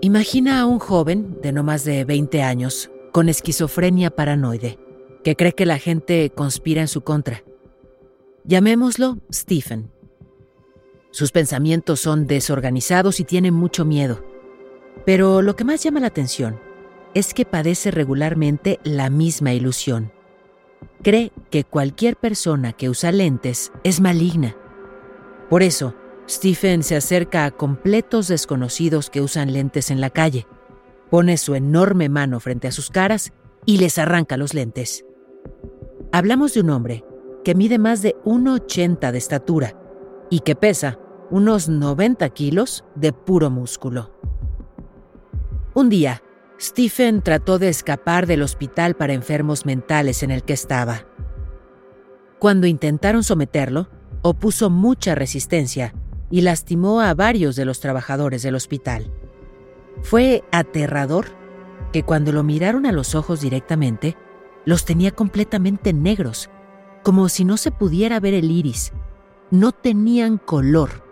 Imagina a un joven de no más de 20 años con esquizofrenia paranoide que cree que la gente conspira en su contra. Llamémoslo Stephen. Sus pensamientos son desorganizados y tiene mucho miedo. Pero lo que más llama la atención es que padece regularmente la misma ilusión. Cree que cualquier persona que usa lentes es maligna. Por eso, Stephen se acerca a completos desconocidos que usan lentes en la calle, pone su enorme mano frente a sus caras y les arranca los lentes. Hablamos de un hombre que mide más de 1,80 de estatura y que pesa unos 90 kilos de puro músculo. Un día, Stephen trató de escapar del hospital para enfermos mentales en el que estaba. Cuando intentaron someterlo, opuso mucha resistencia y lastimó a varios de los trabajadores del hospital. Fue aterrador que cuando lo miraron a los ojos directamente, los tenía completamente negros como si no se pudiera ver el iris. No tenían color.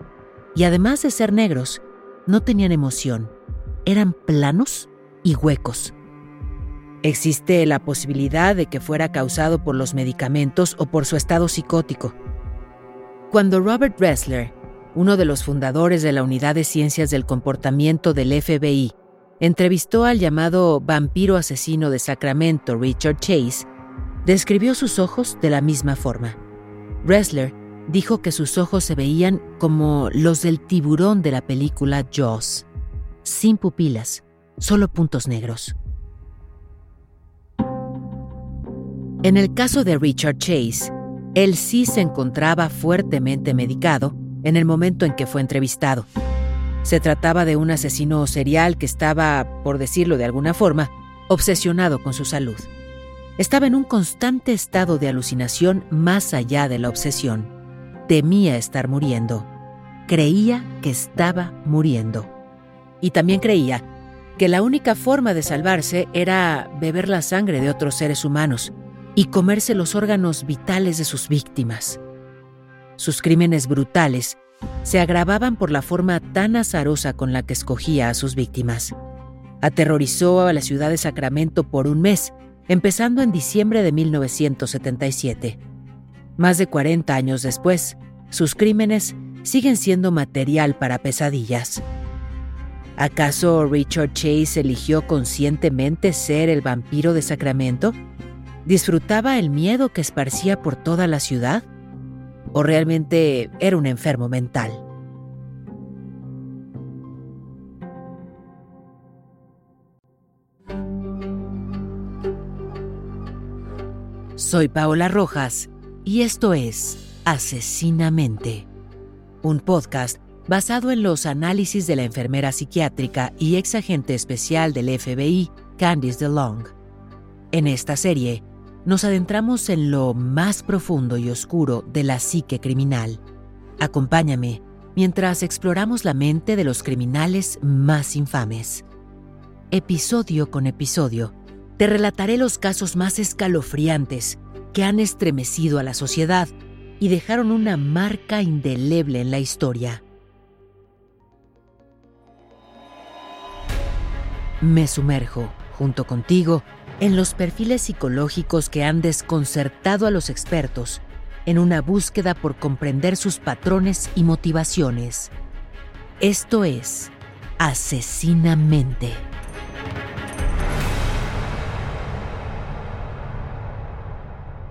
Y además de ser negros, no tenían emoción. Eran planos y huecos. Existe la posibilidad de que fuera causado por los medicamentos o por su estado psicótico. Cuando Robert Ressler, uno de los fundadores de la Unidad de Ciencias del Comportamiento del FBI, entrevistó al llamado vampiro asesino de Sacramento Richard Chase, describió sus ojos de la misma forma. Ressler dijo que sus ojos se veían como los del tiburón de la película Jaws, sin pupilas, solo puntos negros. En el caso de Richard Chase, él sí se encontraba fuertemente medicado en el momento en que fue entrevistado. Se trataba de un asesino serial que estaba, por decirlo de alguna forma, obsesionado con su salud. Estaba en un constante estado de alucinación más allá de la obsesión. Temía estar muriendo. Creía que estaba muriendo. Y también creía que la única forma de salvarse era beber la sangre de otros seres humanos y comerse los órganos vitales de sus víctimas. Sus crímenes brutales se agravaban por la forma tan azarosa con la que escogía a sus víctimas. Aterrorizó a la ciudad de Sacramento por un mes empezando en diciembre de 1977. Más de 40 años después, sus crímenes siguen siendo material para pesadillas. ¿Acaso Richard Chase eligió conscientemente ser el vampiro de Sacramento? ¿Disfrutaba el miedo que esparcía por toda la ciudad? ¿O realmente era un enfermo mental? Soy Paola Rojas y esto es Asesinamente, un podcast basado en los análisis de la enfermera psiquiátrica y ex agente especial del FBI, Candice DeLong. En esta serie, nos adentramos en lo más profundo y oscuro de la psique criminal. Acompáñame mientras exploramos la mente de los criminales más infames. Episodio con episodio te relataré los casos más escalofriantes que han estremecido a la sociedad y dejaron una marca indeleble en la historia. Me sumerjo, junto contigo, en los perfiles psicológicos que han desconcertado a los expertos en una búsqueda por comprender sus patrones y motivaciones. Esto es Asesinamente.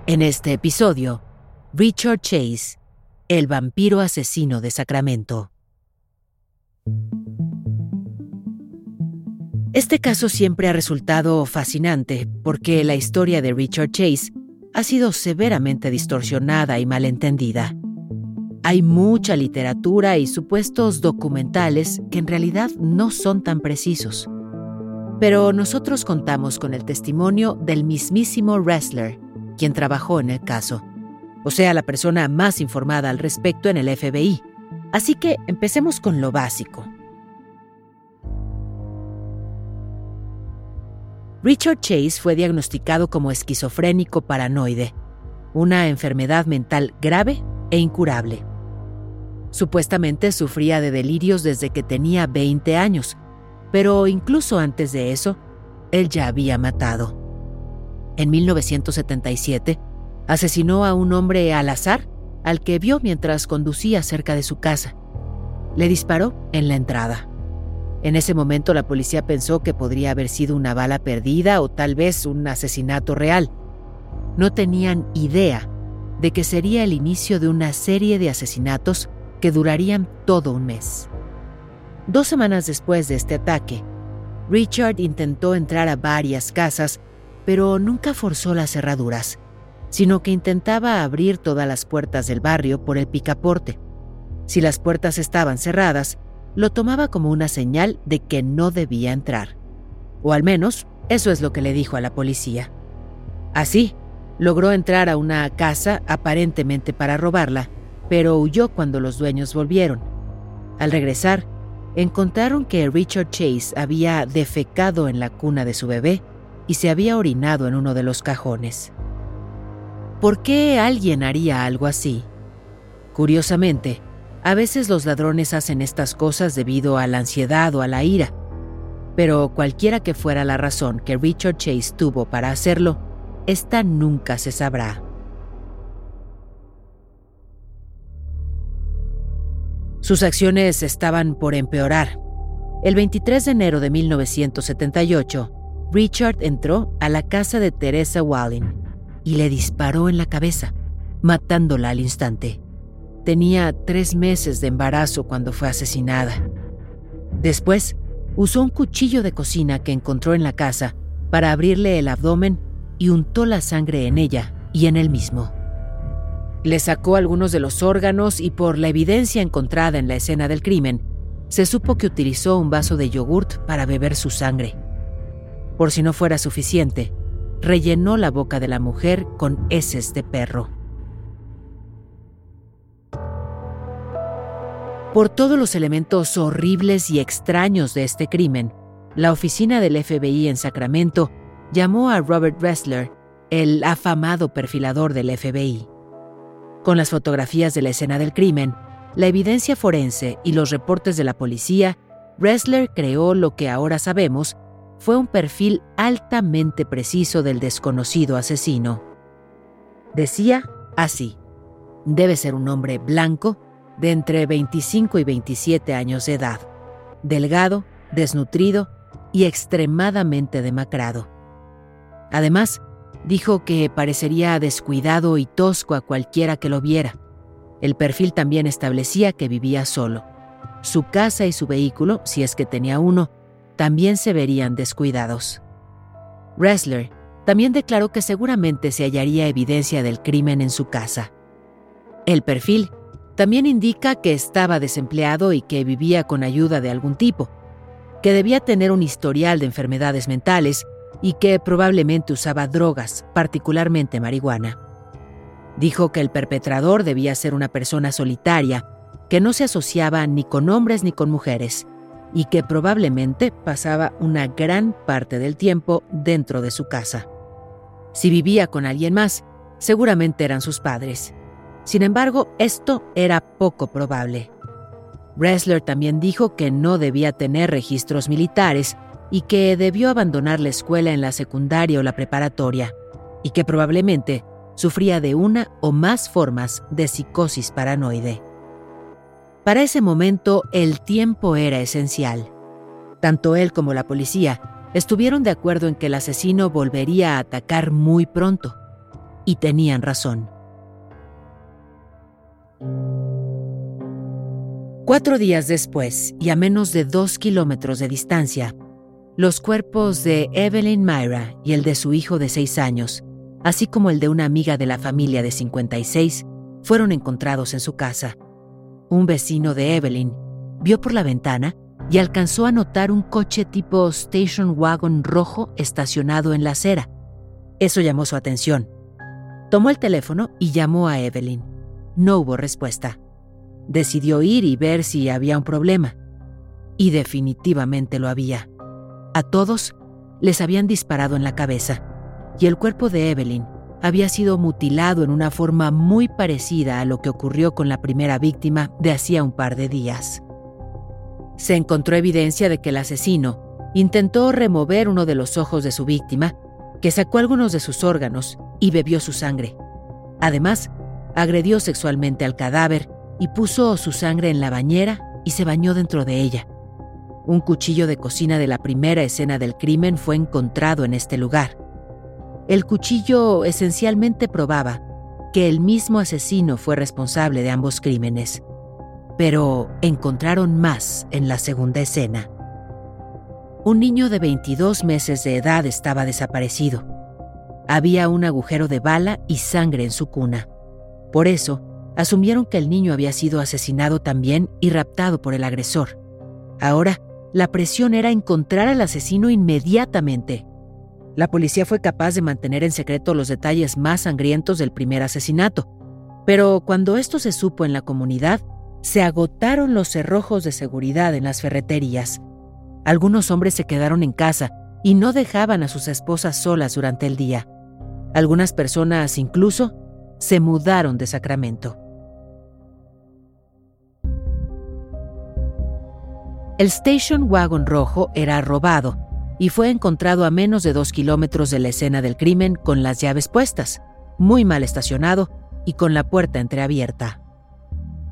En este episodio, Richard Chase, el vampiro asesino de Sacramento. Este caso siempre ha resultado fascinante porque la historia de Richard Chase ha sido severamente distorsionada y malentendida. Hay mucha literatura y supuestos documentales que en realidad no son tan precisos. Pero nosotros contamos con el testimonio del mismísimo Wrestler, quien trabajó en el caso, o sea, la persona más informada al respecto en el FBI. Así que empecemos con lo básico. Richard Chase fue diagnosticado como esquizofrénico paranoide, una enfermedad mental grave e incurable. Supuestamente sufría de delirios desde que tenía 20 años, pero incluso antes de eso, él ya había matado. En 1977, asesinó a un hombre al azar al que vio mientras conducía cerca de su casa. Le disparó en la entrada. En ese momento la policía pensó que podría haber sido una bala perdida o tal vez un asesinato real. No tenían idea de que sería el inicio de una serie de asesinatos que durarían todo un mes. Dos semanas después de este ataque, Richard intentó entrar a varias casas, pero nunca forzó las cerraduras, sino que intentaba abrir todas las puertas del barrio por el picaporte. Si las puertas estaban cerradas, lo tomaba como una señal de que no debía entrar. O al menos eso es lo que le dijo a la policía. Así, logró entrar a una casa aparentemente para robarla, pero huyó cuando los dueños volvieron. Al regresar, encontraron que Richard Chase había defecado en la cuna de su bebé y se había orinado en uno de los cajones. ¿Por qué alguien haría algo así? Curiosamente, a veces los ladrones hacen estas cosas debido a la ansiedad o a la ira, pero cualquiera que fuera la razón que Richard Chase tuvo para hacerlo, esta nunca se sabrá. Sus acciones estaban por empeorar. El 23 de enero de 1978, Richard entró a la casa de Teresa Walling y le disparó en la cabeza, matándola al instante. Tenía tres meses de embarazo cuando fue asesinada. Después, usó un cuchillo de cocina que encontró en la casa para abrirle el abdomen y untó la sangre en ella y en él mismo. Le sacó algunos de los órganos y por la evidencia encontrada en la escena del crimen, se supo que utilizó un vaso de yogurt para beber su sangre. Por si no fuera suficiente, rellenó la boca de la mujer con heces de perro. Por todos los elementos horribles y extraños de este crimen, la oficina del FBI en Sacramento llamó a Robert Ressler el afamado perfilador del FBI. Con las fotografías de la escena del crimen, la evidencia forense y los reportes de la policía, Ressler creó lo que ahora sabemos fue un perfil altamente preciso del desconocido asesino. Decía así, debe ser un hombre blanco, de entre 25 y 27 años de edad, delgado, desnutrido y extremadamente demacrado. Además, dijo que parecería descuidado y tosco a cualquiera que lo viera. El perfil también establecía que vivía solo. Su casa y su vehículo, si es que tenía uno, también se verían descuidados. Ressler también declaró que seguramente se hallaría evidencia del crimen en su casa. El perfil también indica que estaba desempleado y que vivía con ayuda de algún tipo, que debía tener un historial de enfermedades mentales y que probablemente usaba drogas, particularmente marihuana. Dijo que el perpetrador debía ser una persona solitaria, que no se asociaba ni con hombres ni con mujeres, y que probablemente pasaba una gran parte del tiempo dentro de su casa. Si vivía con alguien más, seguramente eran sus padres. Sin embargo, esto era poco probable. Ressler también dijo que no debía tener registros militares y que debió abandonar la escuela en la secundaria o la preparatoria, y que probablemente sufría de una o más formas de psicosis paranoide. Para ese momento el tiempo era esencial. Tanto él como la policía estuvieron de acuerdo en que el asesino volvería a atacar muy pronto, y tenían razón. Cuatro días después, y a menos de dos kilómetros de distancia, los cuerpos de Evelyn Myra y el de su hijo de seis años, así como el de una amiga de la familia de 56, fueron encontrados en su casa, un vecino de Evelyn, vio por la ventana y alcanzó a notar un coche tipo station wagon rojo estacionado en la acera. Eso llamó su atención. Tomó el teléfono y llamó a Evelyn. No hubo respuesta. Decidió ir y ver si había un problema. Y definitivamente lo había. A todos les habían disparado en la cabeza, y el cuerpo de Evelyn había sido mutilado en una forma muy parecida a lo que ocurrió con la primera víctima de hacía un par de días. Se encontró evidencia de que el asesino intentó remover uno de los ojos de su víctima, que sacó algunos de sus órganos y bebió su sangre. Además, agredió sexualmente al cadáver y puso su sangre en la bañera y se bañó dentro de ella. Un cuchillo de cocina de la primera escena del crimen fue encontrado en este lugar. El cuchillo esencialmente probaba que el mismo asesino fue responsable de ambos crímenes. Pero encontraron más en la segunda escena. Un niño de 22 meses de edad estaba desaparecido. Había un agujero de bala y sangre en su cuna. Por eso, asumieron que el niño había sido asesinado también y raptado por el agresor. Ahora, la presión era encontrar al asesino inmediatamente. La policía fue capaz de mantener en secreto los detalles más sangrientos del primer asesinato, pero cuando esto se supo en la comunidad, se agotaron los cerrojos de seguridad en las ferreterías. Algunos hombres se quedaron en casa y no dejaban a sus esposas solas durante el día. Algunas personas incluso se mudaron de Sacramento. El station wagon rojo era robado y fue encontrado a menos de dos kilómetros de la escena del crimen con las llaves puestas, muy mal estacionado y con la puerta entreabierta.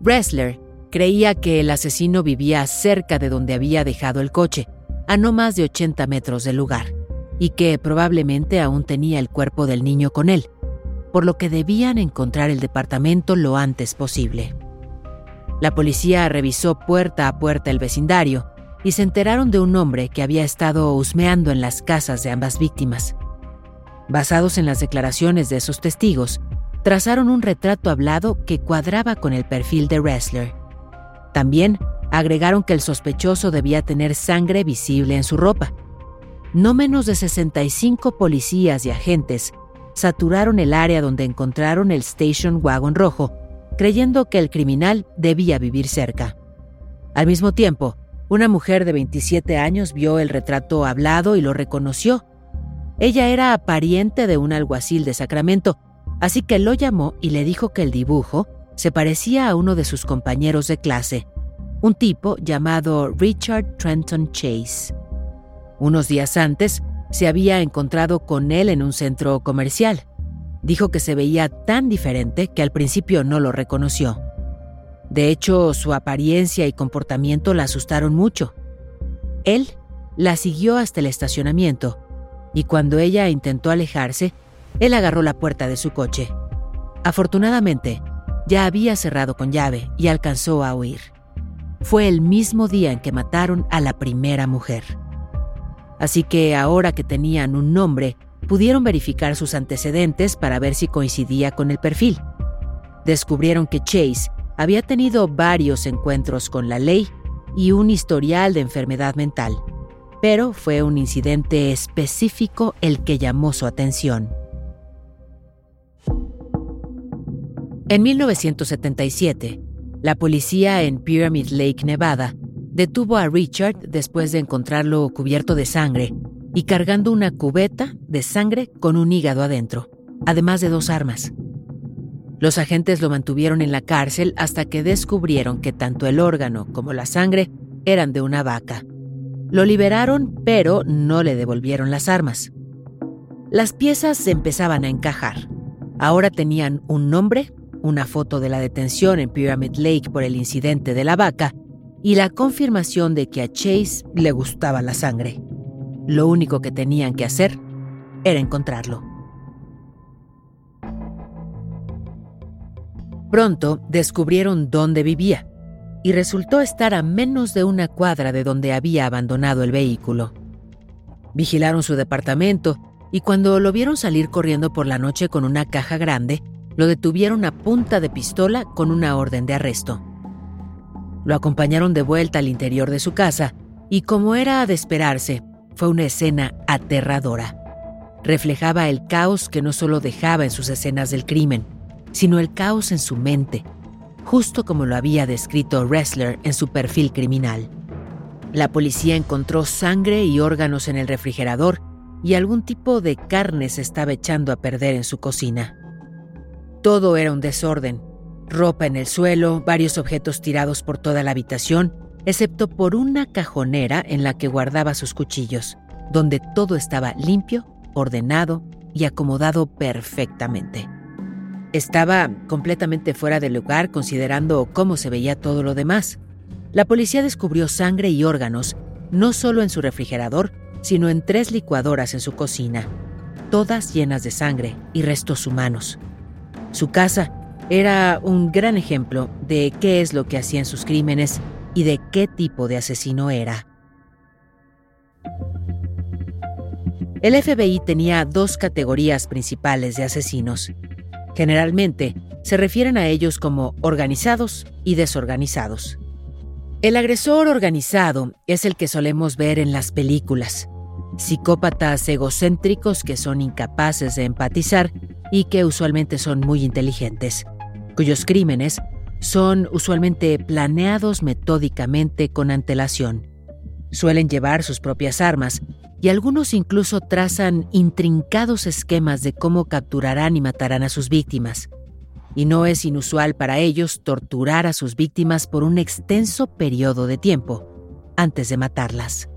Wrestler creía que el asesino vivía cerca de donde había dejado el coche, a no más de 80 metros del lugar, y que probablemente aún tenía el cuerpo del niño con él, por lo que debían encontrar el departamento lo antes posible. La policía revisó puerta a puerta el vecindario y se enteraron de un hombre que había estado husmeando en las casas de ambas víctimas. Basados en las declaraciones de esos testigos, trazaron un retrato hablado que cuadraba con el perfil de Wrestler. También agregaron que el sospechoso debía tener sangre visible en su ropa. No menos de 65 policías y agentes saturaron el área donde encontraron el station wagon rojo creyendo que el criminal debía vivir cerca. Al mismo tiempo, una mujer de 27 años vio el retrato hablado y lo reconoció. Ella era pariente de un alguacil de Sacramento, así que lo llamó y le dijo que el dibujo se parecía a uno de sus compañeros de clase, un tipo llamado Richard Trenton Chase. Unos días antes, se había encontrado con él en un centro comercial dijo que se veía tan diferente que al principio no lo reconoció. De hecho, su apariencia y comportamiento la asustaron mucho. Él la siguió hasta el estacionamiento y cuando ella intentó alejarse, él agarró la puerta de su coche. Afortunadamente, ya había cerrado con llave y alcanzó a huir. Fue el mismo día en que mataron a la primera mujer. Así que ahora que tenían un nombre, pudieron verificar sus antecedentes para ver si coincidía con el perfil. Descubrieron que Chase había tenido varios encuentros con la ley y un historial de enfermedad mental, pero fue un incidente específico el que llamó su atención. En 1977, la policía en Pyramid Lake, Nevada, detuvo a Richard después de encontrarlo cubierto de sangre y cargando una cubeta de sangre con un hígado adentro, además de dos armas. Los agentes lo mantuvieron en la cárcel hasta que descubrieron que tanto el órgano como la sangre eran de una vaca. Lo liberaron, pero no le devolvieron las armas. Las piezas se empezaban a encajar. Ahora tenían un nombre, una foto de la detención en Pyramid Lake por el incidente de la vaca y la confirmación de que a Chase le gustaba la sangre. Lo único que tenían que hacer era encontrarlo. Pronto descubrieron dónde vivía y resultó estar a menos de una cuadra de donde había abandonado el vehículo. Vigilaron su departamento y cuando lo vieron salir corriendo por la noche con una caja grande, lo detuvieron a punta de pistola con una orden de arresto. Lo acompañaron de vuelta al interior de su casa y como era de esperarse, fue una escena aterradora. Reflejaba el caos que no solo dejaba en sus escenas del crimen, sino el caos en su mente, justo como lo había descrito Ressler en su perfil criminal. La policía encontró sangre y órganos en el refrigerador y algún tipo de carne se estaba echando a perder en su cocina. Todo era un desorden, ropa en el suelo, varios objetos tirados por toda la habitación, excepto por una cajonera en la que guardaba sus cuchillos, donde todo estaba limpio, ordenado y acomodado perfectamente. Estaba completamente fuera de lugar considerando cómo se veía todo lo demás. La policía descubrió sangre y órganos, no solo en su refrigerador, sino en tres licuadoras en su cocina, todas llenas de sangre y restos humanos. Su casa era un gran ejemplo de qué es lo que hacían sus crímenes y de qué tipo de asesino era. El FBI tenía dos categorías principales de asesinos, Generalmente, se refieren a ellos como organizados y desorganizados. El agresor organizado es el que solemos ver en las películas. Psicópatas egocéntricos que son incapaces de empatizar y que usualmente son muy inteligentes, cuyos crímenes son usualmente planeados metódicamente con antelación. Suelen llevar sus propias armas y algunos incluso trazan intrincados esquemas de cómo capturarán y matarán a sus víctimas. Y no es inusual para ellos torturar a sus víctimas por un extenso periodo de tiempo antes de matarlas.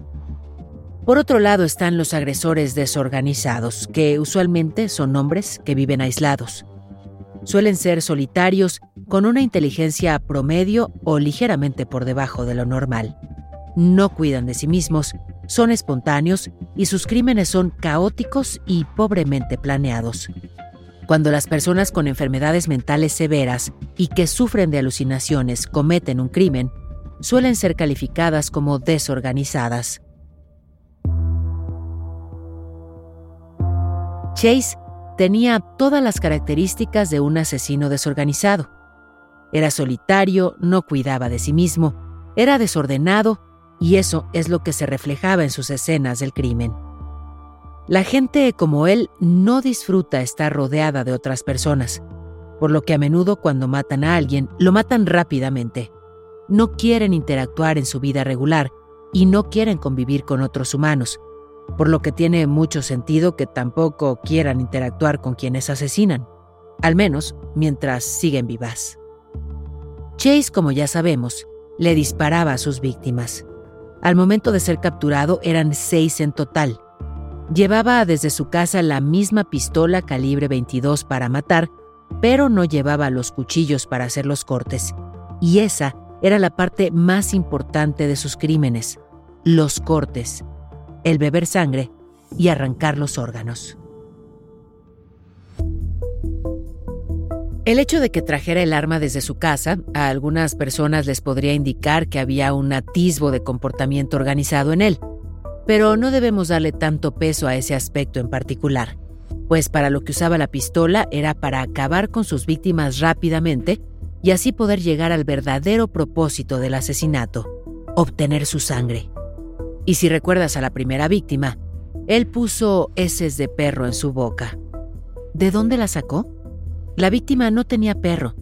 Por otro lado están los agresores desorganizados, que usualmente son hombres que viven aislados. Suelen ser solitarios con una inteligencia promedio o ligeramente por debajo de lo normal. No cuidan de sí mismos son espontáneos y sus crímenes son caóticos y pobremente planeados. Cuando las personas con enfermedades mentales severas y que sufren de alucinaciones cometen un crimen, suelen ser calificadas como desorganizadas. Chase tenía todas las características de un asesino desorganizado. Era solitario, no cuidaba de sí mismo, era desordenado y eso es lo que se reflejaba en sus escenas del crimen. La gente como él no disfruta estar rodeada de otras personas, por lo que a menudo cuando matan a alguien lo matan rápidamente. No quieren interactuar en su vida regular y no quieren convivir con otros humanos, por lo que tiene mucho sentido que tampoco quieran interactuar con quienes asesinan, al menos mientras siguen vivas. Chase, como ya sabemos, le disparaba a sus víctimas. Al momento de ser capturado eran seis en total. Llevaba desde su casa la misma pistola calibre 22 para matar, pero no llevaba los cuchillos para hacer los cortes. Y esa era la parte más importante de sus crímenes, los cortes, el beber sangre y arrancar los órganos. El hecho de que trajera el arma desde su casa a algunas personas les podría indicar que había un atisbo de comportamiento organizado en él, pero no debemos darle tanto peso a ese aspecto en particular, pues para lo que usaba la pistola era para acabar con sus víctimas rápidamente y así poder llegar al verdadero propósito del asesinato, obtener su sangre. Y si recuerdas a la primera víctima, él puso heces de perro en su boca. ¿De dónde la sacó? La víctima no tenía perro,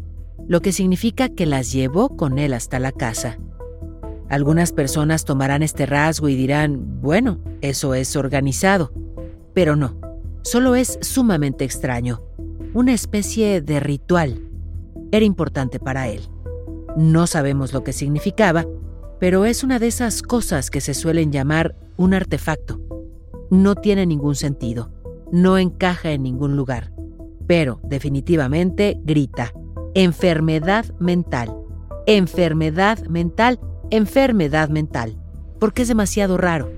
lo que significa que las llevó con él hasta la casa. Algunas personas tomarán este rasgo y dirán, bueno, eso es organizado, pero no, solo es sumamente extraño, una especie de ritual. Era importante para él. No sabemos lo que significaba, pero es una de esas cosas que se suelen llamar un artefacto. No tiene ningún sentido, no encaja en ningún lugar pero definitivamente grita, enfermedad mental, enfermedad mental, enfermedad mental, porque es demasiado raro.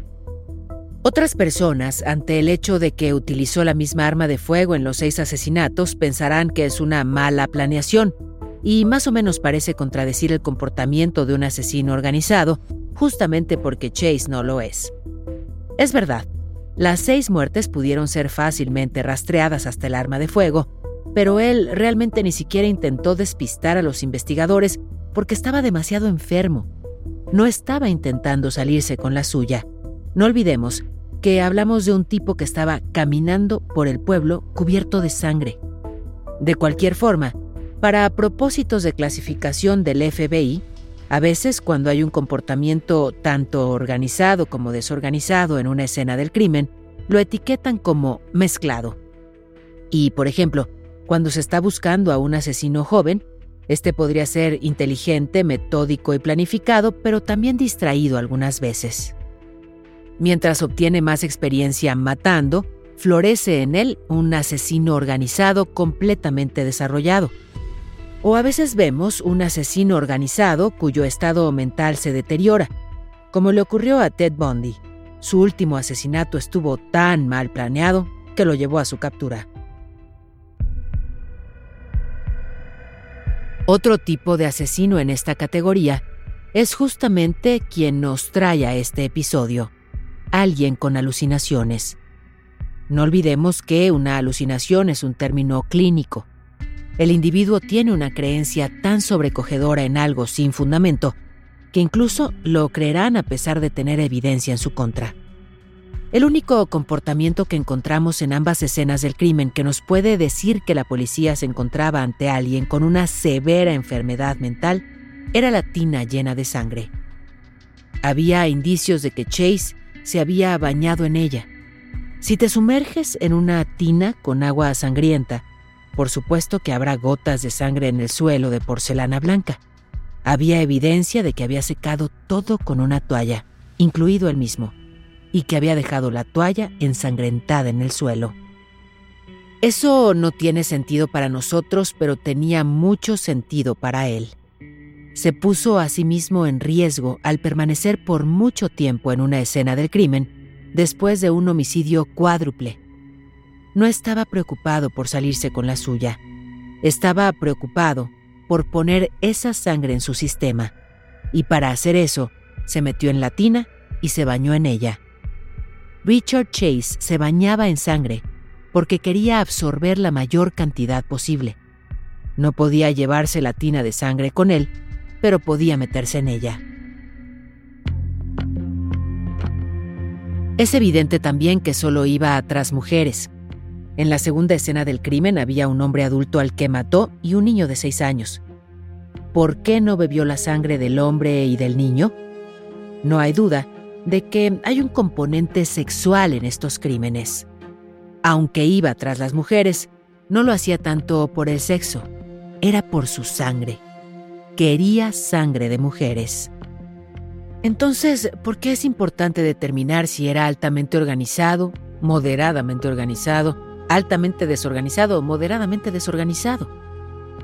Otras personas, ante el hecho de que utilizó la misma arma de fuego en los seis asesinatos, pensarán que es una mala planeación, y más o menos parece contradecir el comportamiento de un asesino organizado, justamente porque Chase no lo es. Es verdad, las seis muertes pudieron ser fácilmente rastreadas hasta el arma de fuego, pero él realmente ni siquiera intentó despistar a los investigadores porque estaba demasiado enfermo. No estaba intentando salirse con la suya. No olvidemos que hablamos de un tipo que estaba caminando por el pueblo cubierto de sangre. De cualquier forma, para propósitos de clasificación del FBI, a veces cuando hay un comportamiento tanto organizado como desorganizado en una escena del crimen, lo etiquetan como mezclado. Y, por ejemplo, cuando se está buscando a un asesino joven, este podría ser inteligente, metódico y planificado, pero también distraído algunas veces. Mientras obtiene más experiencia matando, florece en él un asesino organizado completamente desarrollado. O a veces vemos un asesino organizado cuyo estado mental se deteriora, como le ocurrió a Ted Bundy. Su último asesinato estuvo tan mal planeado que lo llevó a su captura. Otro tipo de asesino en esta categoría es justamente quien nos trae a este episodio, alguien con alucinaciones. No olvidemos que una alucinación es un término clínico. El individuo tiene una creencia tan sobrecogedora en algo sin fundamento que incluso lo creerán a pesar de tener evidencia en su contra. El único comportamiento que encontramos en ambas escenas del crimen que nos puede decir que la policía se encontraba ante alguien con una severa enfermedad mental era la tina llena de sangre. Había indicios de que Chase se había bañado en ella. Si te sumerges en una tina con agua sangrienta, por supuesto que habrá gotas de sangre en el suelo de porcelana blanca. Había evidencia de que había secado todo con una toalla, incluido él mismo y que había dejado la toalla ensangrentada en el suelo. Eso no tiene sentido para nosotros, pero tenía mucho sentido para él. Se puso a sí mismo en riesgo al permanecer por mucho tiempo en una escena del crimen después de un homicidio cuádruple. No estaba preocupado por salirse con la suya. Estaba preocupado por poner esa sangre en su sistema. Y para hacer eso, se metió en la tina y se bañó en ella. Richard Chase se bañaba en sangre porque quería absorber la mayor cantidad posible. No podía llevarse la tina de sangre con él, pero podía meterse en ella. Es evidente también que solo iba tras mujeres. En la segunda escena del crimen había un hombre adulto al que mató y un niño de seis años. ¿Por qué no bebió la sangre del hombre y del niño? No hay duda de que hay un componente sexual en estos crímenes. Aunque iba tras las mujeres, no lo hacía tanto por el sexo, era por su sangre. Quería sangre de mujeres. Entonces, ¿por qué es importante determinar si era altamente organizado, moderadamente organizado, altamente desorganizado o moderadamente desorganizado?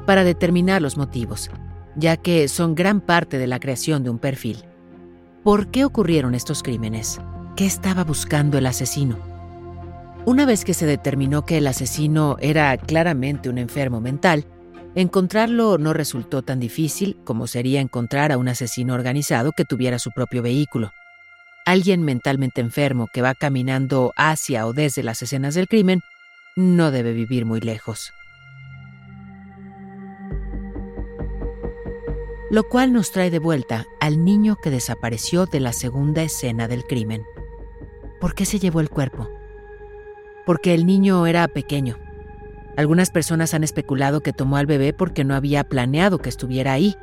Para determinar los motivos, ya que son gran parte de la creación de un perfil. ¿Por qué ocurrieron estos crímenes? ¿Qué estaba buscando el asesino? Una vez que se determinó que el asesino era claramente un enfermo mental, encontrarlo no resultó tan difícil como sería encontrar a un asesino organizado que tuviera su propio vehículo. Alguien mentalmente enfermo que va caminando hacia o desde las escenas del crimen no debe vivir muy lejos. lo cual nos trae de vuelta al niño que desapareció de la segunda escena del crimen. ¿Por qué se llevó el cuerpo? Porque el niño era pequeño. Algunas personas han especulado que tomó al bebé porque no había planeado que estuviera ahí,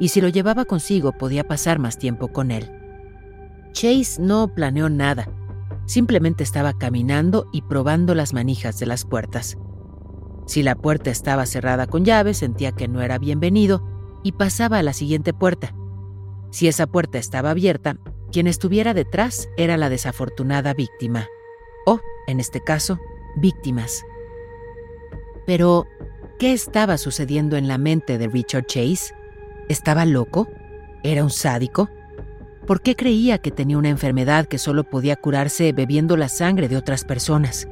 y si lo llevaba consigo podía pasar más tiempo con él. Chase no planeó nada, simplemente estaba caminando y probando las manijas de las puertas. Si la puerta estaba cerrada con llave, sentía que no era bienvenido y pasaba a la siguiente puerta. Si esa puerta estaba abierta, quien estuviera detrás era la desafortunada víctima, o, en este caso, víctimas. Pero, ¿qué estaba sucediendo en la mente de Richard Chase? ¿Estaba loco? ¿Era un sádico? ¿Por qué creía que tenía una enfermedad que solo podía curarse bebiendo la sangre de otras personas?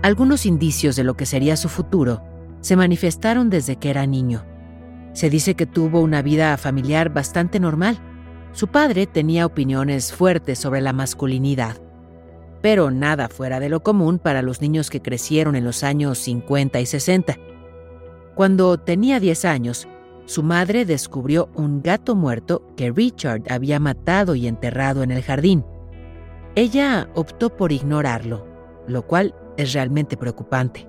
Algunos indicios de lo que sería su futuro se manifestaron desde que era niño. Se dice que tuvo una vida familiar bastante normal. Su padre tenía opiniones fuertes sobre la masculinidad, pero nada fuera de lo común para los niños que crecieron en los años 50 y 60. Cuando tenía 10 años, su madre descubrió un gato muerto que Richard había matado y enterrado en el jardín. Ella optó por ignorarlo, lo cual es realmente preocupante.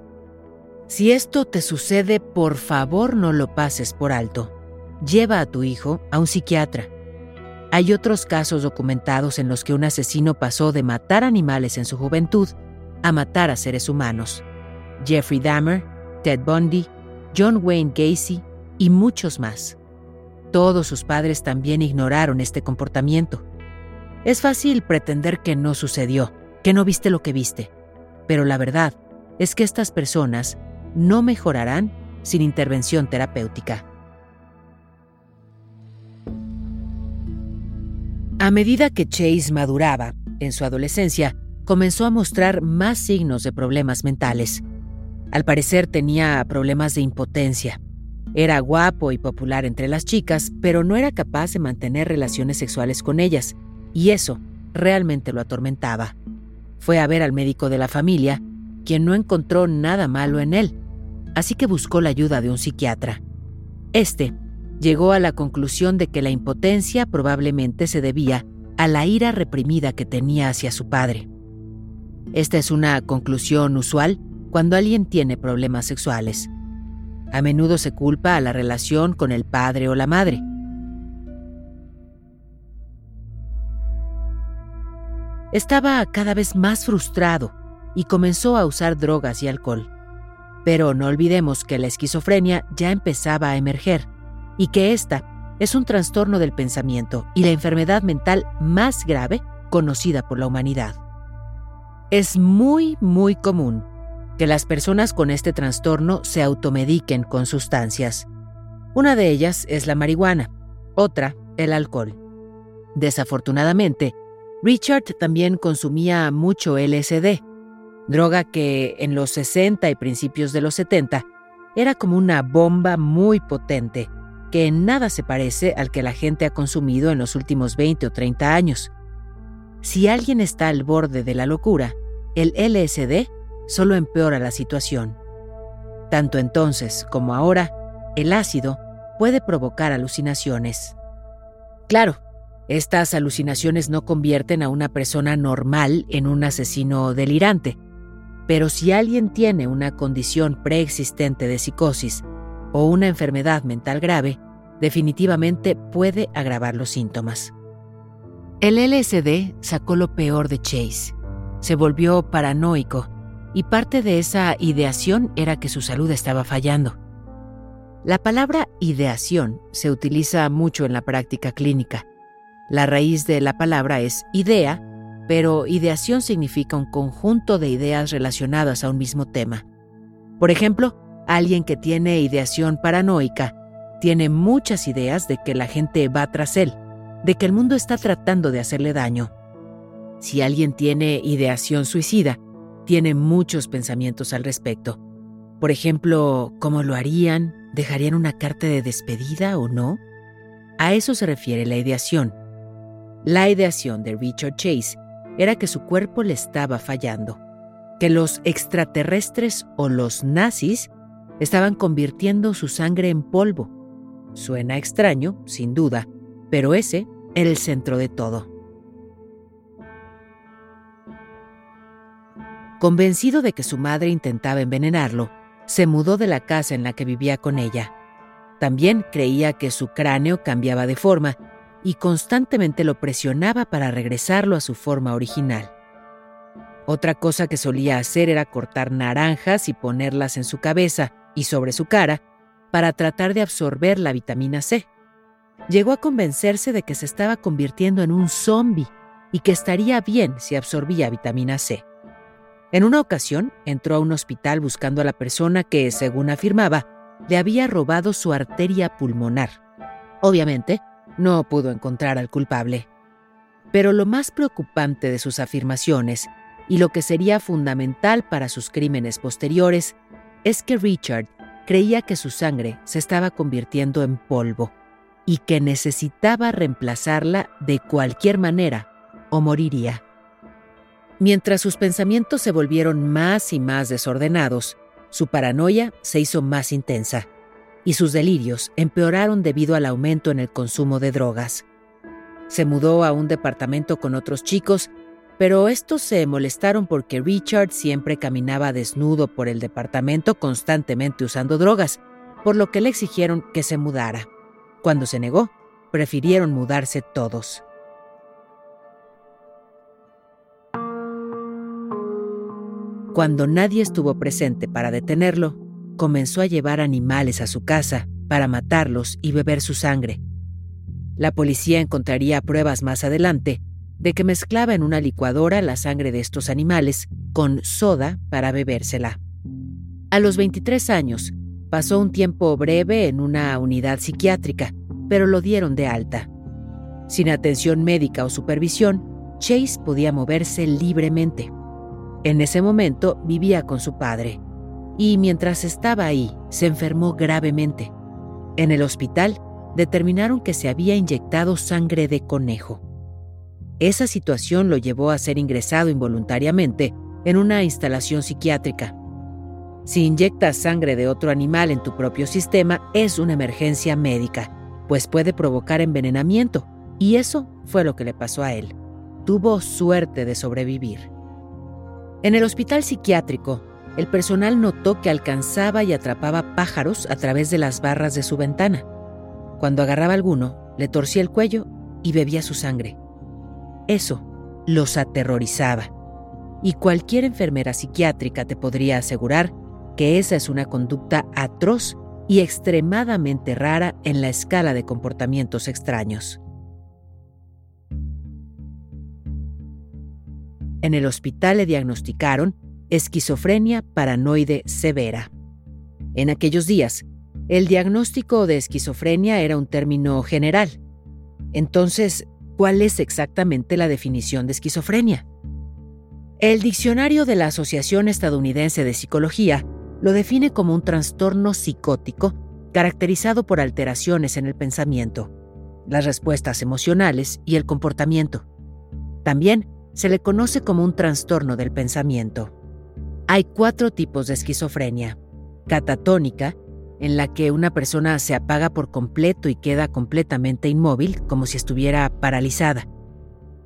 Si esto te sucede, por favor no lo pases por alto. Lleva a tu hijo a un psiquiatra. Hay otros casos documentados en los que un asesino pasó de matar animales en su juventud a matar a seres humanos. Jeffrey Dahmer, Ted Bundy, John Wayne Gacy y muchos más. Todos sus padres también ignoraron este comportamiento. Es fácil pretender que no sucedió, que no viste lo que viste, pero la verdad es que estas personas no mejorarán sin intervención terapéutica. A medida que Chase maduraba, en su adolescencia, comenzó a mostrar más signos de problemas mentales. Al parecer tenía problemas de impotencia. Era guapo y popular entre las chicas, pero no era capaz de mantener relaciones sexuales con ellas, y eso realmente lo atormentaba. Fue a ver al médico de la familia, quien no encontró nada malo en él, así que buscó la ayuda de un psiquiatra. Este llegó a la conclusión de que la impotencia probablemente se debía a la ira reprimida que tenía hacia su padre. Esta es una conclusión usual cuando alguien tiene problemas sexuales. A menudo se culpa a la relación con el padre o la madre. Estaba cada vez más frustrado y comenzó a usar drogas y alcohol. Pero no olvidemos que la esquizofrenia ya empezaba a emerger y que esta es un trastorno del pensamiento y la enfermedad mental más grave conocida por la humanidad. Es muy, muy común que las personas con este trastorno se automediquen con sustancias. Una de ellas es la marihuana, otra el alcohol. Desafortunadamente, Richard también consumía mucho LSD, droga que en los 60 y principios de los 70 era como una bomba muy potente, que en nada se parece al que la gente ha consumido en los últimos 20 o 30 años. Si alguien está al borde de la locura, el LSD solo empeora la situación. Tanto entonces como ahora, el ácido puede provocar alucinaciones. Claro, estas alucinaciones no convierten a una persona normal en un asesino delirante, pero si alguien tiene una condición preexistente de psicosis o una enfermedad mental grave, definitivamente puede agravar los síntomas. El LSD sacó lo peor de Chase. Se volvió paranoico y parte de esa ideación era que su salud estaba fallando. La palabra ideación se utiliza mucho en la práctica clínica. La raíz de la palabra es idea, pero ideación significa un conjunto de ideas relacionadas a un mismo tema. Por ejemplo, alguien que tiene ideación paranoica tiene muchas ideas de que la gente va tras él, de que el mundo está tratando de hacerle daño. Si alguien tiene ideación suicida, tiene muchos pensamientos al respecto. Por ejemplo, ¿cómo lo harían? ¿Dejarían una carta de despedida o no? A eso se refiere la ideación. La ideación de Richard Chase era que su cuerpo le estaba fallando, que los extraterrestres o los nazis estaban convirtiendo su sangre en polvo. Suena extraño, sin duda, pero ese era el centro de todo. Convencido de que su madre intentaba envenenarlo, se mudó de la casa en la que vivía con ella. También creía que su cráneo cambiaba de forma y constantemente lo presionaba para regresarlo a su forma original. Otra cosa que solía hacer era cortar naranjas y ponerlas en su cabeza y sobre su cara para tratar de absorber la vitamina C. Llegó a convencerse de que se estaba convirtiendo en un zombie y que estaría bien si absorbía vitamina C. En una ocasión entró a un hospital buscando a la persona que, según afirmaba, le había robado su arteria pulmonar. Obviamente, no pudo encontrar al culpable. Pero lo más preocupante de sus afirmaciones, y lo que sería fundamental para sus crímenes posteriores, es que Richard creía que su sangre se estaba convirtiendo en polvo y que necesitaba reemplazarla de cualquier manera o moriría. Mientras sus pensamientos se volvieron más y más desordenados, su paranoia se hizo más intensa y sus delirios empeoraron debido al aumento en el consumo de drogas. Se mudó a un departamento con otros chicos, pero estos se molestaron porque Richard siempre caminaba desnudo por el departamento constantemente usando drogas, por lo que le exigieron que se mudara. Cuando se negó, prefirieron mudarse todos. Cuando nadie estuvo presente para detenerlo, comenzó a llevar animales a su casa para matarlos y beber su sangre. La policía encontraría pruebas más adelante de que mezclaba en una licuadora la sangre de estos animales con soda para bebérsela. A los 23 años, pasó un tiempo breve en una unidad psiquiátrica, pero lo dieron de alta. Sin atención médica o supervisión, Chase podía moverse libremente. En ese momento vivía con su padre, y mientras estaba ahí, se enfermó gravemente. En el hospital, determinaron que se había inyectado sangre de conejo. Esa situación lo llevó a ser ingresado involuntariamente en una instalación psiquiátrica. Si inyectas sangre de otro animal en tu propio sistema, es una emergencia médica, pues puede provocar envenenamiento, y eso fue lo que le pasó a él. Tuvo suerte de sobrevivir. En el hospital psiquiátrico, el personal notó que alcanzaba y atrapaba pájaros a través de las barras de su ventana. Cuando agarraba alguno, le torcía el cuello y bebía su sangre. Eso los aterrorizaba. Y cualquier enfermera psiquiátrica te podría asegurar que esa es una conducta atroz y extremadamente rara en la escala de comportamientos extraños. En el hospital le diagnosticaron esquizofrenia paranoide severa. En aquellos días, el diagnóstico de esquizofrenia era un término general. Entonces, ¿cuál es exactamente la definición de esquizofrenia? El diccionario de la Asociación Estadounidense de Psicología lo define como un trastorno psicótico caracterizado por alteraciones en el pensamiento, las respuestas emocionales y el comportamiento. También se le conoce como un trastorno del pensamiento. Hay cuatro tipos de esquizofrenia. Catatónica, en la que una persona se apaga por completo y queda completamente inmóvil, como si estuviera paralizada.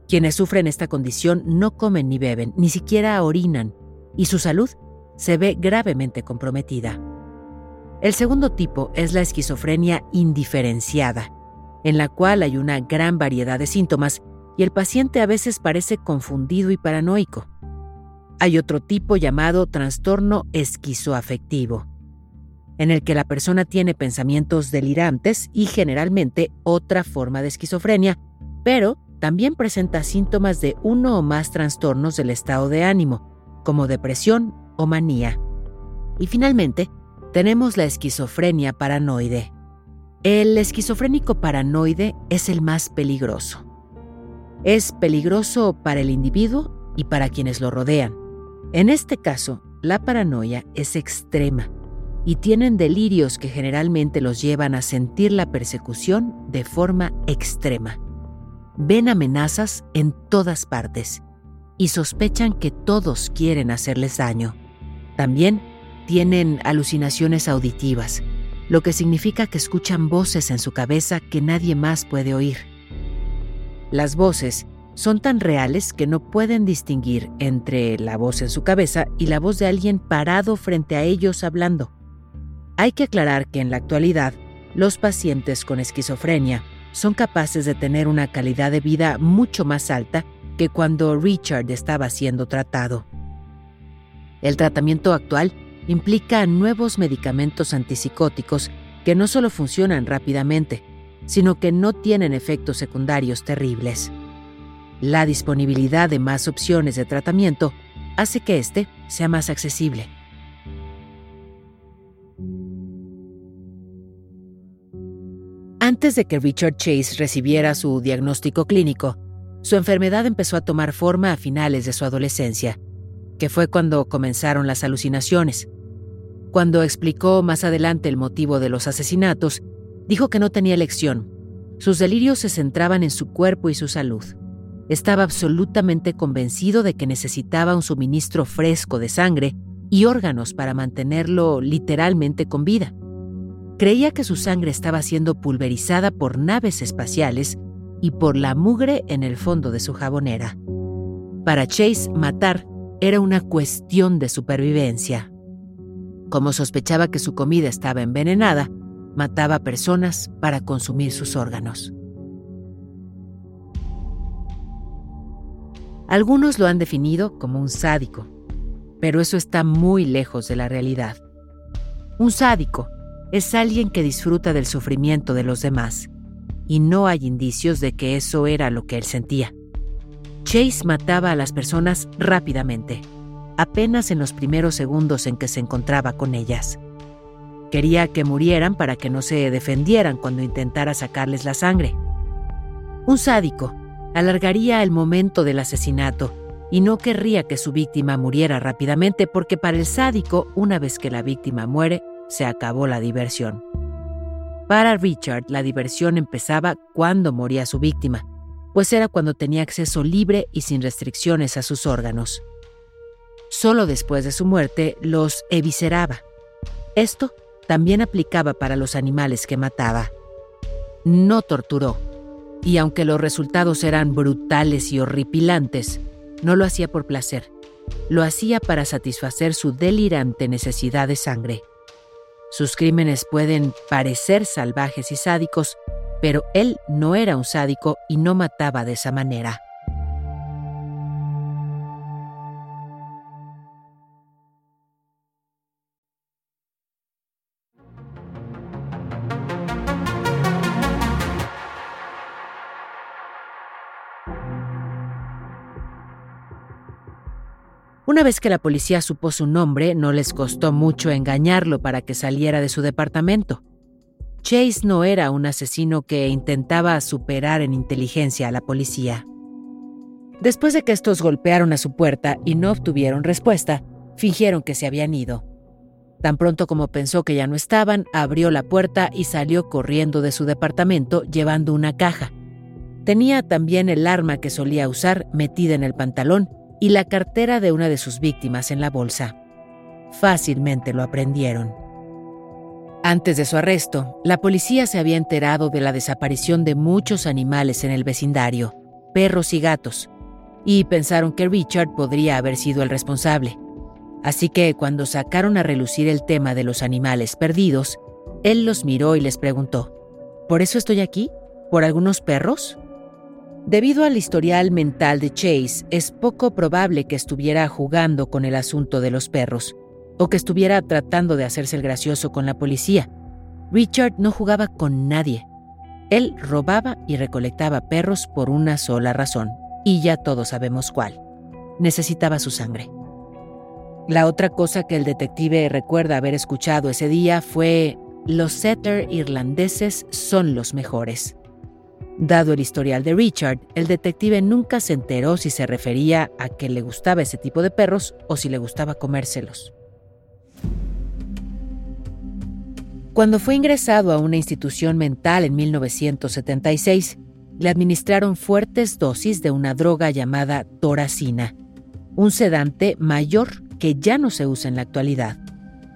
Quienes sufren esta condición no comen ni beben, ni siquiera orinan, y su salud se ve gravemente comprometida. El segundo tipo es la esquizofrenia indiferenciada, en la cual hay una gran variedad de síntomas y el paciente a veces parece confundido y paranoico. Hay otro tipo llamado trastorno esquizoafectivo, en el que la persona tiene pensamientos delirantes y generalmente otra forma de esquizofrenia, pero también presenta síntomas de uno o más trastornos del estado de ánimo, como depresión o manía. Y finalmente, tenemos la esquizofrenia paranoide. El esquizofrénico paranoide es el más peligroso. Es peligroso para el individuo y para quienes lo rodean. En este caso, la paranoia es extrema y tienen delirios que generalmente los llevan a sentir la persecución de forma extrema. Ven amenazas en todas partes y sospechan que todos quieren hacerles daño. También tienen alucinaciones auditivas, lo que significa que escuchan voces en su cabeza que nadie más puede oír. Las voces son tan reales que no pueden distinguir entre la voz en su cabeza y la voz de alguien parado frente a ellos hablando. Hay que aclarar que en la actualidad, los pacientes con esquizofrenia son capaces de tener una calidad de vida mucho más alta que cuando Richard estaba siendo tratado. El tratamiento actual implica nuevos medicamentos antipsicóticos que no solo funcionan rápidamente, sino que no tienen efectos secundarios terribles. La disponibilidad de más opciones de tratamiento hace que este sea más accesible. Antes de que Richard Chase recibiera su diagnóstico clínico, su enfermedad empezó a tomar forma a finales de su adolescencia, que fue cuando comenzaron las alucinaciones. Cuando explicó más adelante el motivo de los asesinatos, dijo que no tenía elección. Sus delirios se centraban en su cuerpo y su salud. Estaba absolutamente convencido de que necesitaba un suministro fresco de sangre y órganos para mantenerlo literalmente con vida. Creía que su sangre estaba siendo pulverizada por naves espaciales y por la mugre en el fondo de su jabonera. Para Chase, matar era una cuestión de supervivencia. Como sospechaba que su comida estaba envenenada, mataba personas para consumir sus órganos. Algunos lo han definido como un sádico, pero eso está muy lejos de la realidad. Un sádico es alguien que disfruta del sufrimiento de los demás, y no hay indicios de que eso era lo que él sentía. Chase mataba a las personas rápidamente, apenas en los primeros segundos en que se encontraba con ellas. Quería que murieran para que no se defendieran cuando intentara sacarles la sangre. Un sádico alargaría el momento del asesinato y no querría que su víctima muriera rápidamente porque para el sádico, una vez que la víctima muere, se acabó la diversión. Para Richard, la diversión empezaba cuando moría su víctima, pues era cuando tenía acceso libre y sin restricciones a sus órganos. Solo después de su muerte los evisceraba. Esto también aplicaba para los animales que mataba. No torturó, y aunque los resultados eran brutales y horripilantes, no lo hacía por placer, lo hacía para satisfacer su delirante necesidad de sangre. Sus crímenes pueden parecer salvajes y sádicos, pero él no era un sádico y no mataba de esa manera. Una vez que la policía supo su nombre, no les costó mucho engañarlo para que saliera de su departamento. Chase no era un asesino que intentaba superar en inteligencia a la policía. Después de que estos golpearon a su puerta y no obtuvieron respuesta, fingieron que se habían ido. Tan pronto como pensó que ya no estaban, abrió la puerta y salió corriendo de su departamento llevando una caja. Tenía también el arma que solía usar metida en el pantalón y la cartera de una de sus víctimas en la bolsa. Fácilmente lo aprendieron. Antes de su arresto, la policía se había enterado de la desaparición de muchos animales en el vecindario, perros y gatos, y pensaron que Richard podría haber sido el responsable. Así que cuando sacaron a relucir el tema de los animales perdidos, él los miró y les preguntó, ¿Por eso estoy aquí? ¿Por algunos perros? Debido al historial mental de Chase, es poco probable que estuviera jugando con el asunto de los perros, o que estuviera tratando de hacerse el gracioso con la policía. Richard no jugaba con nadie. Él robaba y recolectaba perros por una sola razón, y ya todos sabemos cuál. Necesitaba su sangre. La otra cosa que el detective recuerda haber escuchado ese día fue, los setter irlandeses son los mejores. Dado el historial de Richard, el detective nunca se enteró si se refería a que le gustaba ese tipo de perros o si le gustaba comérselos. Cuando fue ingresado a una institución mental en 1976, le administraron fuertes dosis de una droga llamada toracina, un sedante mayor que ya no se usa en la actualidad.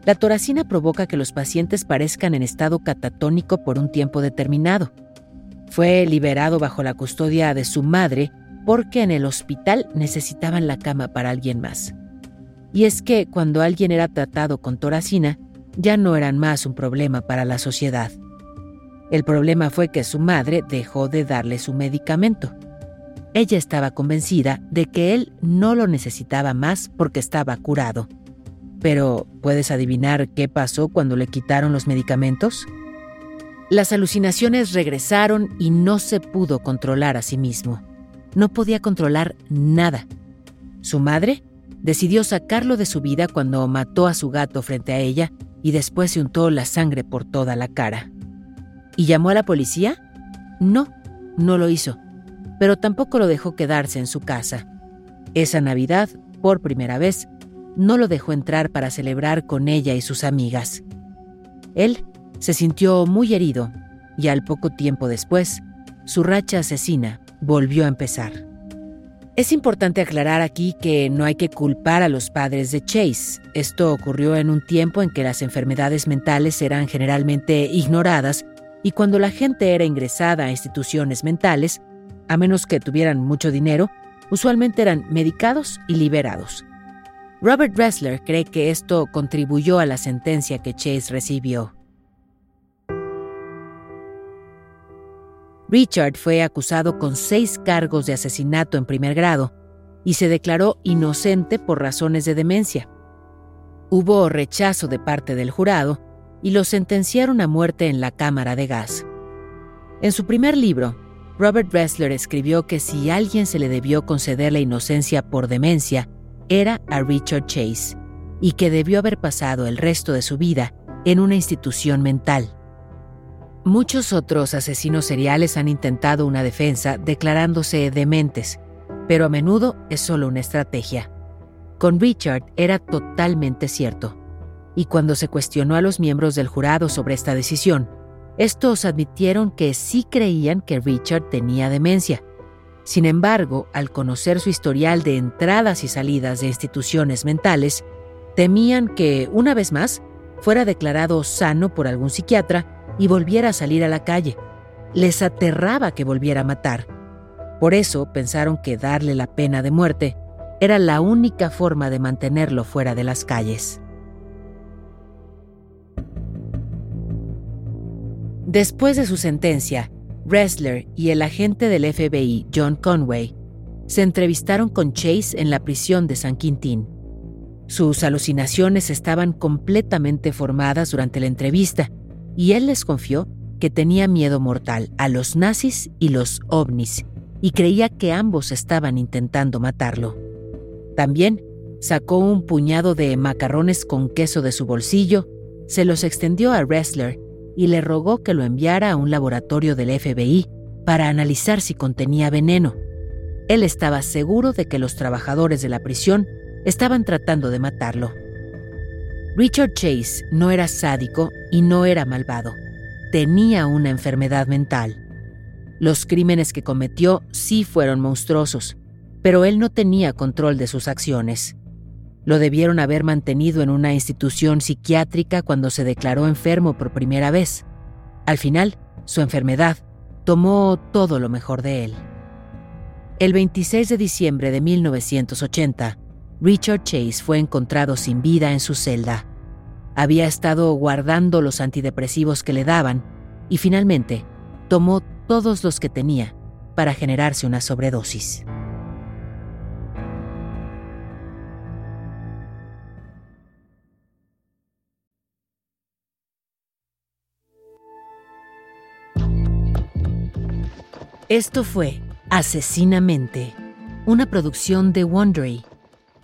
La toracina provoca que los pacientes parezcan en estado catatónico por un tiempo determinado fue liberado bajo la custodia de su madre porque en el hospital necesitaban la cama para alguien más. Y es que cuando alguien era tratado con toracina, ya no eran más un problema para la sociedad. El problema fue que su madre dejó de darle su medicamento. Ella estaba convencida de que él no lo necesitaba más porque estaba curado. Pero, ¿puedes adivinar qué pasó cuando le quitaron los medicamentos? Las alucinaciones regresaron y no se pudo controlar a sí mismo. No podía controlar nada. Su madre decidió sacarlo de su vida cuando mató a su gato frente a ella y después se untó la sangre por toda la cara. ¿Y llamó a la policía? No, no lo hizo, pero tampoco lo dejó quedarse en su casa. Esa Navidad, por primera vez, no lo dejó entrar para celebrar con ella y sus amigas. Él se sintió muy herido y al poco tiempo después, su racha asesina volvió a empezar. Es importante aclarar aquí que no hay que culpar a los padres de Chase. Esto ocurrió en un tiempo en que las enfermedades mentales eran generalmente ignoradas y cuando la gente era ingresada a instituciones mentales, a menos que tuvieran mucho dinero, usualmente eran medicados y liberados. Robert Ressler cree que esto contribuyó a la sentencia que Chase recibió. Richard fue acusado con seis cargos de asesinato en primer grado y se declaró inocente por razones de demencia. Hubo rechazo de parte del jurado y lo sentenciaron a muerte en la cámara de gas. En su primer libro, Robert Ressler escribió que si alguien se le debió conceder la inocencia por demencia, era a Richard Chase, y que debió haber pasado el resto de su vida en una institución mental. Muchos otros asesinos seriales han intentado una defensa declarándose dementes, pero a menudo es solo una estrategia. Con Richard era totalmente cierto, y cuando se cuestionó a los miembros del jurado sobre esta decisión, estos admitieron que sí creían que Richard tenía demencia. Sin embargo, al conocer su historial de entradas y salidas de instituciones mentales, temían que, una vez más, fuera declarado sano por algún psiquiatra y volviera a salir a la calle. Les aterraba que volviera a matar. Por eso pensaron que darle la pena de muerte era la única forma de mantenerlo fuera de las calles. Después de su sentencia, Ressler y el agente del FBI, John Conway, se entrevistaron con Chase en la prisión de San Quintín. Sus alucinaciones estaban completamente formadas durante la entrevista y él les confió que tenía miedo mortal a los nazis y los ovnis, y creía que ambos estaban intentando matarlo. También sacó un puñado de macarrones con queso de su bolsillo, se los extendió a Ressler y le rogó que lo enviara a un laboratorio del FBI para analizar si contenía veneno. Él estaba seguro de que los trabajadores de la prisión estaban tratando de matarlo. Richard Chase no era sádico y no era malvado. Tenía una enfermedad mental. Los crímenes que cometió sí fueron monstruosos, pero él no tenía control de sus acciones. Lo debieron haber mantenido en una institución psiquiátrica cuando se declaró enfermo por primera vez. Al final, su enfermedad tomó todo lo mejor de él. El 26 de diciembre de 1980, Richard Chase fue encontrado sin vida en su celda. Había estado guardando los antidepresivos que le daban y finalmente tomó todos los que tenía para generarse una sobredosis. Esto fue Asesinamente, una producción de Wondery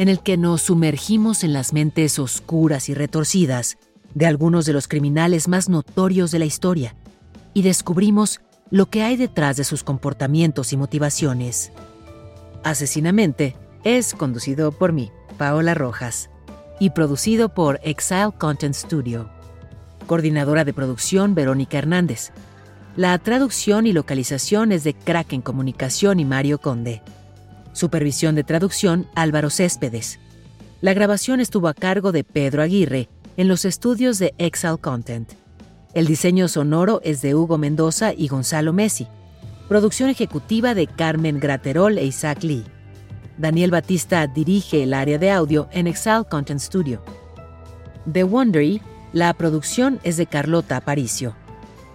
en el que nos sumergimos en las mentes oscuras y retorcidas de algunos de los criminales más notorios de la historia y descubrimos lo que hay detrás de sus comportamientos y motivaciones. Asesinamente es conducido por mí, Paola Rojas, y producido por Exile Content Studio. Coordinadora de producción, Verónica Hernández. La traducción y localización es de Kraken Comunicación y Mario Conde. Supervisión de traducción Álvaro Céspedes. La grabación estuvo a cargo de Pedro Aguirre en los estudios de Excel Content. El diseño sonoro es de Hugo Mendoza y Gonzalo Messi. Producción ejecutiva de Carmen Graterol e Isaac Lee. Daniel Batista dirige el área de audio en Excel Content Studio. The Wondery, la producción es de Carlota Aparicio.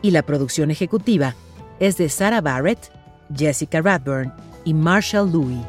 Y la producción ejecutiva es de Sarah Barrett, Jessica Radburn y Marshall Louis.